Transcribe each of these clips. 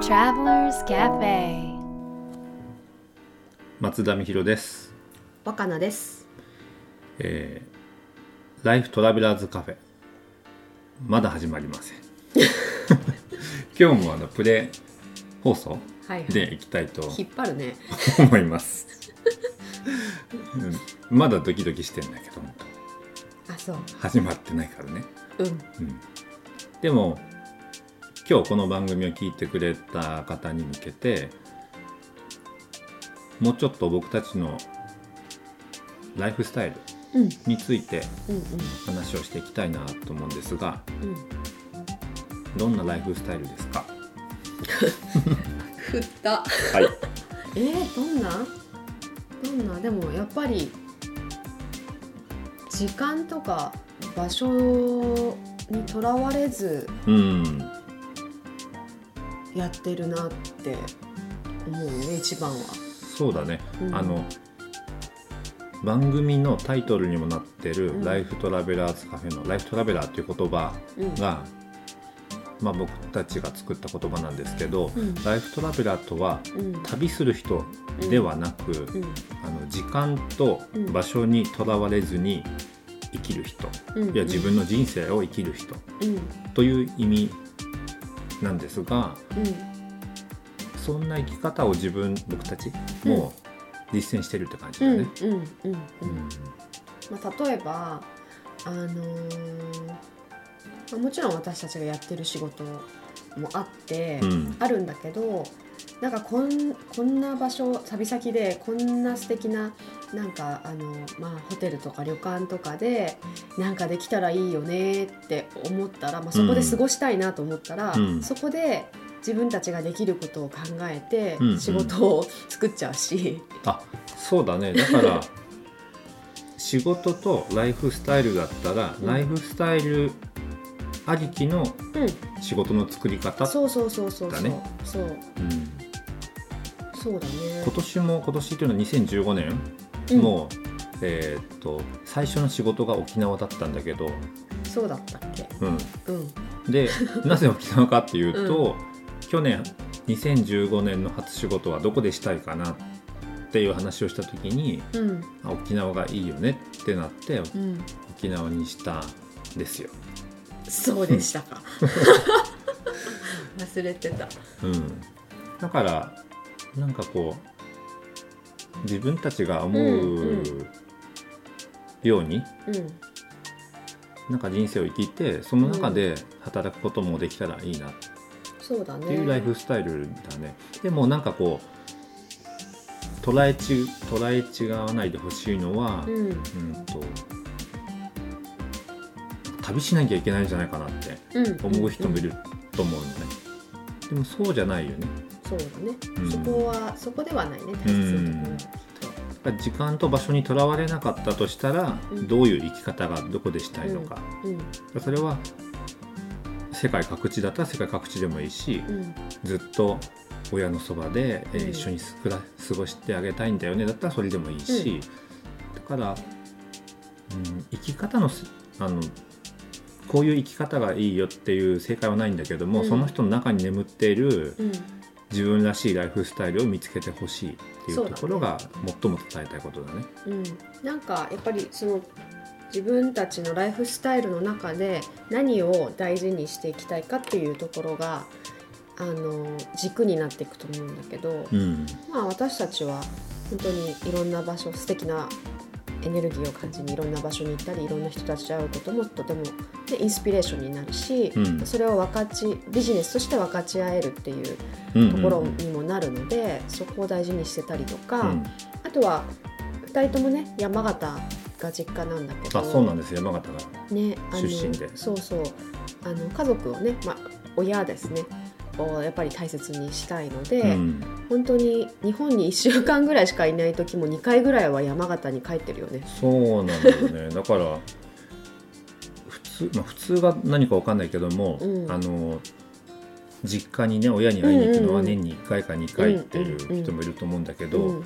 Travelers Cafe 松田美弘です、若菜です。えーライフトラベラーズカフェまだ始まりません 今日もあのプレ放送はい、はい。でいきたいと引っ張るね。思います、うんまだドキドキしてんだけどあ、そう。始まってないからね、うん。うん、でも今日この番組を聞いてくれた方に向けてもうちょっと僕たちのライフスタイルうん。についてうん。話をしていきたいなと思うんですがうん。うん。どんなライフスタイルですか？振った。はい えー、どんな？どんな、でも、やっぱり。時間とか場所にとらわれずうんやってるなって思うね一番は。そうだね、うんあの番組のタイトルにもなってる「うんライフトラベラーズカフェ」の「ライフトラベラー」っていう言葉うん。が、まあ、僕たちが作った言葉なんですけど、うんライフトラベラーとはうん。旅する人ではなく、うん。あの時間と場所にとらわれずに生きる人、うん。いや自分の人生を生きる人うん。という意味なんですがうん。そんな生き方を自分僕たちも実践してるって感じだうん。ね。まあ、例えば、あのーまあもちろん私たちがやってる仕事もあって、うんあるんだけどなんかこんこんな場所旅先でこんな素敵ななんかあの、まあ、ホテルとか旅館とかでなんかできたらいいよねって思ったら、まあ、そこで過ごしたいなと思ったら、うん。そこで自分たちができることを考えてうんうん。仕事を作っちゃうし。あそうだね。だから 仕事とライフスタイルだったら、うん。ライフスタイルありきのうん。仕事の作り方、そうそうそうそうそう、だね。そう。うん。そうだね。今年も今年というのは2015年、うん。もうえーっと最初の仕事が沖縄だったんだけど、そうだったっけ？うん、うん。で なぜ沖縄かっていうと、去年2015年の初仕事はどこでしたいかなっていう話をした時にうん。あ沖縄がいいよねってなってうん。沖縄にしたんですよ。そうでしたか。忘れてた。うん、だからなんかこう自分たちが思うんううように、うん。なんか人生を生きてその中で働くこともできたらいいな。っそうだね。ていうライフスタイルだね。でもなんかこう捉えち捉え違わないでほしいのは、うん。うんと旅しなきゃいけないんじゃないかなってうん。思う人もいると思うのね。でもそうじゃないよね。そうだね、うん。そこはそこではないね。大切なところはきっやっぱ時間と場所にとらわれなかったとしたら、うん。どういう生き方がどこでしたいのか、とうん。それは世界各地だったら世界各地でもいいし、うん。ずっと親のそばで、えーうん。一緒に過ごしてあげたいんだよね。だったらそれでもいいし、だから、うん、生き方のすあのこういう生き方がいいよっていう正解はないんだけども、うん。その人の中に眠っているうん。自分らしいライフスタイルを見つけてほしいっていうところが最も伝えたいことだね。うん。なんかやっぱりその自分たちのライフスタイルの中で何を大事にしていきたいかっていうところがあの軸になっていくと思うんだけど、うん。まあ私たちは本当にいろんな場所素敵なエネルギーを感じにいろんな場所に行ったりいろんな人たちと会うこともとてもでインスピレーションになるし、うん。それを分かちビジネスとして分かち合えるっていううんところにもなるので、そこを大事にしてたりとか、うん。あとは2人ともね山形が実家なんだけどあそうなんです。山形が。ね出身で。そうそう。あの家族をね、まあ、親ですねをやっぱり大切にしたいので、うん。本当に日本に1週間ぐらいしかいない時も2回ぐらいは山形に帰ってるよね。そうなんだよね。だから普通、まあ、普通が何かわかんないけども、うん。あの実家にね親に会いに行くのは年に1回か2回っていう人もいると思うんだけど、うん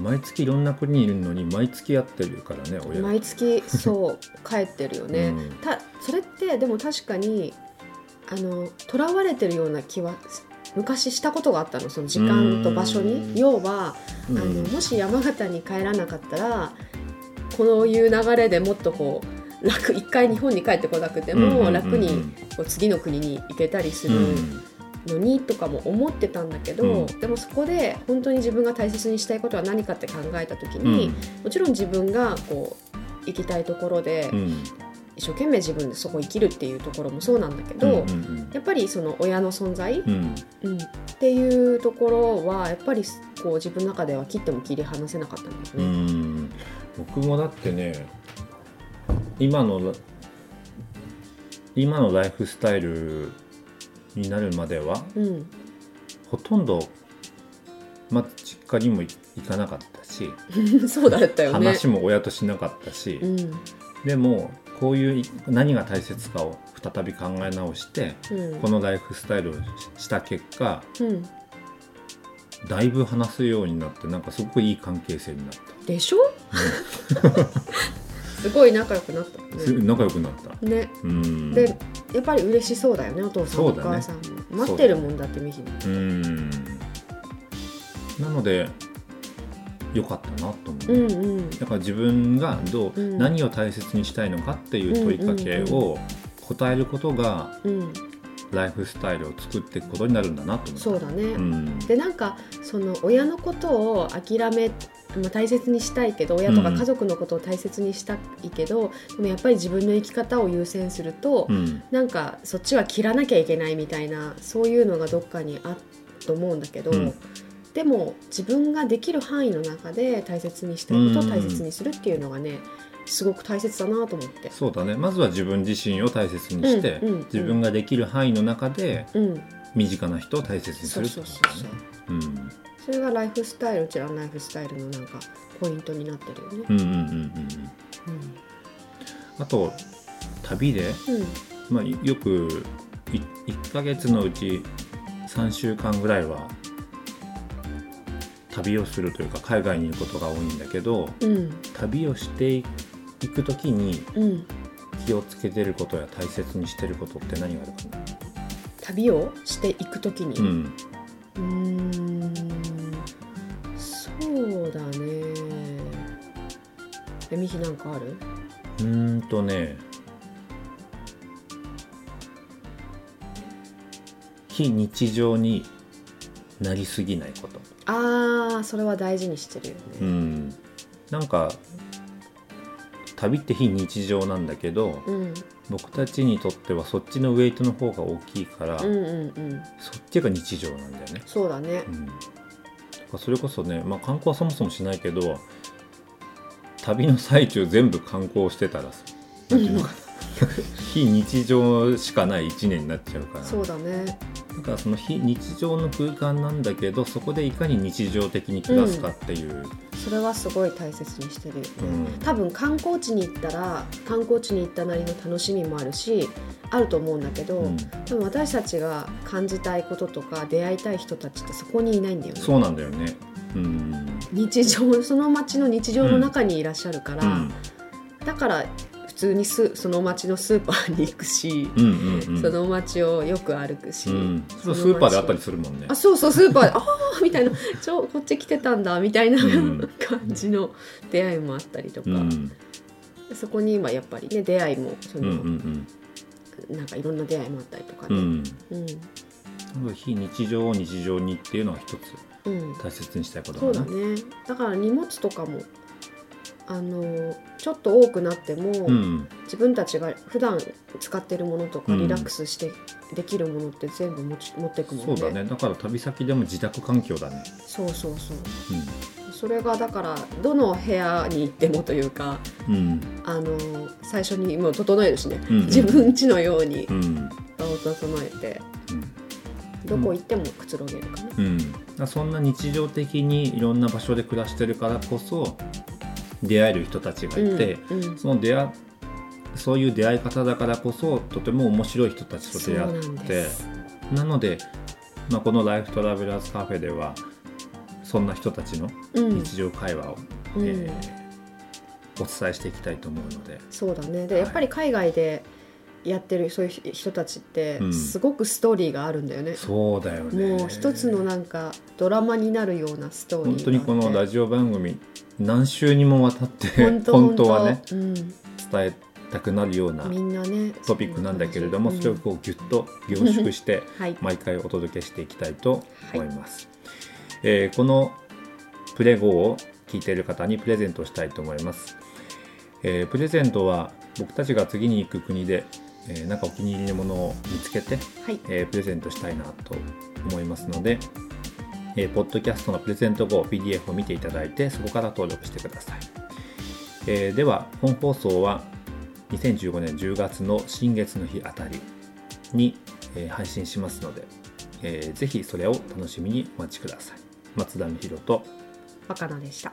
毎月いろんな国にいるのに毎月やってるからね親毎月そう帰ってるよね、うん。たそれってでも確かにあの囚われてるような気は昔したことがあったのその時間と場所うん。に要は、うん。あのもし山形に帰らなかったらこういう流れでもっとこう楽一回日本に帰ってこなくても楽にこう次の国に行けたりするのにとかも思ってたんだけど、うん。でもそこで本当に自分が大切にしたいことは何かって考えた時に、もちろん自分がこう行きたいところでうんうん一生懸命自分でそこ生きるっていうところもそうなんだけど、うんうんやっぱりその親の存在、うん。うん。っていうところはやっぱりこう自分の中では切っても切り離せなかったんだうよね。ん。僕もだってね今の今のライフスタイルになるまではうん。ほとんどまず実家にも行かなかったし、そうだったよね。話も親としなかったし、うん。でもこういう何が大切かを再び考え直してうん。このライフスタイルをした結果うん、だいぶ話すようになってなんかすごくいい関係性になった、でしょ？すごい仲良くなった。ね。仲良くなった。ね。うん。でやっぱり嬉しそうだよねお父さん、お母さんも。待ってるもんだってミヒうん。なので良かったなと思う、うんうん。だから自分がどう、うん。何を大切にしたいのかっていう問いかけを答えることがうん。ライフスタイルを作っていくことになるんだなと思そうだね、うん。でなんかその親のことを諦め、まあ、大切にしたいけど親とかうん家族のことを大切にしたいけど、でもやっぱり自分の生き方を優先すると、うん。なんかそっちは切らなきゃいけないみたいなそういうのがどっかにあっと思うんだけど、うんでも自分ができる範囲の中で大切にしたいことを大切にするっていうのがねすごく大切だなと思って。そうだね。まずは自分自身を大切にして、うん。うん。うん自分ができる範囲の中でうん、身近な人を大切にするってことだね。うん。それがライフスタイルうちらのライフスタイルのなんかポイントになってるよね。うんうんうんうんうん。あと旅で、うん。まあ、よくい1ヶ月のうち3週間ぐらいは旅をするというか海外にいることが多いんだけどうん。旅をしていく時にうん、気をつけてることや大切にしてることって何があるかな？旅をしていくときに、ううん。そうだね。えミヒなんかある？うーんとね非日常になりすぎないこと。ああそれは大事にしてるよね。うん。なんか旅って非日常なんだけどうん。僕たちにとってはそっちのウェイトの方が大きいから、うんうんうん。そっちが日常なんだよね、そうだね。うん、それこそね、まあ、観光はそもそもしないけど旅の最中全部観光してたらさなんていうのかな。非日常しかない1年になっちゃうから。そうだねだからその非日常の空間なんだけどそこでいかに日常的に暮らすかっていう、それはすごい大切にしてる。うん。多分観光地に行ったら観光地に行ったなりの楽しみもあるしあると思うんだけど、うん。多分私たちが感じたいこととか出会いたい人たちってそこにいないんだよね。そうなんだよね。うん。日常その街の日常の中にいらっしゃるから、うん。だから普通にスその街のスーパーに行くし、うんうんうん。その街をよく歩くし、うん、スーパーであったりするもんね。あそうそうスーパーでああみたいな。ちょこっち来てたんだみたいな、ん。感じの出会いもあったりとか、うん。そこに今やっぱりね出会いもそうんうの、ん。なんかいろんな出会いもあったりとかね、うん。非日常を日常にっていうのは一つうん。大切にしたいことそうだなだね。だから荷物とかもあのちょっと多くなっても、うん。自分たちが普段使ってるものとかうん。リラックスしてできるものって全部持ち持っていくもんね。そうだね。だから旅先でも自宅環境だね。そうそうそう。うそれがだからどの部屋に行ってもというかあの最初にもう整えるしね、うん。うん自分家のようにうん。場を整えてうん。どこ行ってもくつろげるかね、うん、そんな日常的にいろんな場所で暮らしてるからこそ出会える人たちがいて、うんうん。その出会そういう出会い方だからこそとても面白い人たちと出会ってなので、まあ、この「ライフトラベラーズカフェ」ではそんな人たちのうん。日常会話を、うん。えーお伝えしていきたいと思うので、そうだね。でやっぱり海外でやってるそういう人たちってうん。すごくストーリーがあるんだよね、そうだよね。もう一つのなんかドラマになるようなストーリー本当にこのラジジオ番組何週にもわたって本当はねうん、伝えたくなるようなみんなね。トピックなんだけれどもうん。それをこうギュッと凝縮してはい。毎回お届けしていきたいと思います、えーこのプレゴを聞いている方にプレゼントしたいと思います、えープレゼントは僕たちが次に行く国で、えーなんかお気に入りのものを見つけて、はい。えープレゼントしたいなと思いますので、えーポッドキャストのプレゼント後 PDF を見ていただいてそこから登録してください、えーでは本放送は2015年10月の新月の日あたりに、えー配信しますので、えーぜひそれを楽しみにお待ちください。松田美弘と若菜でした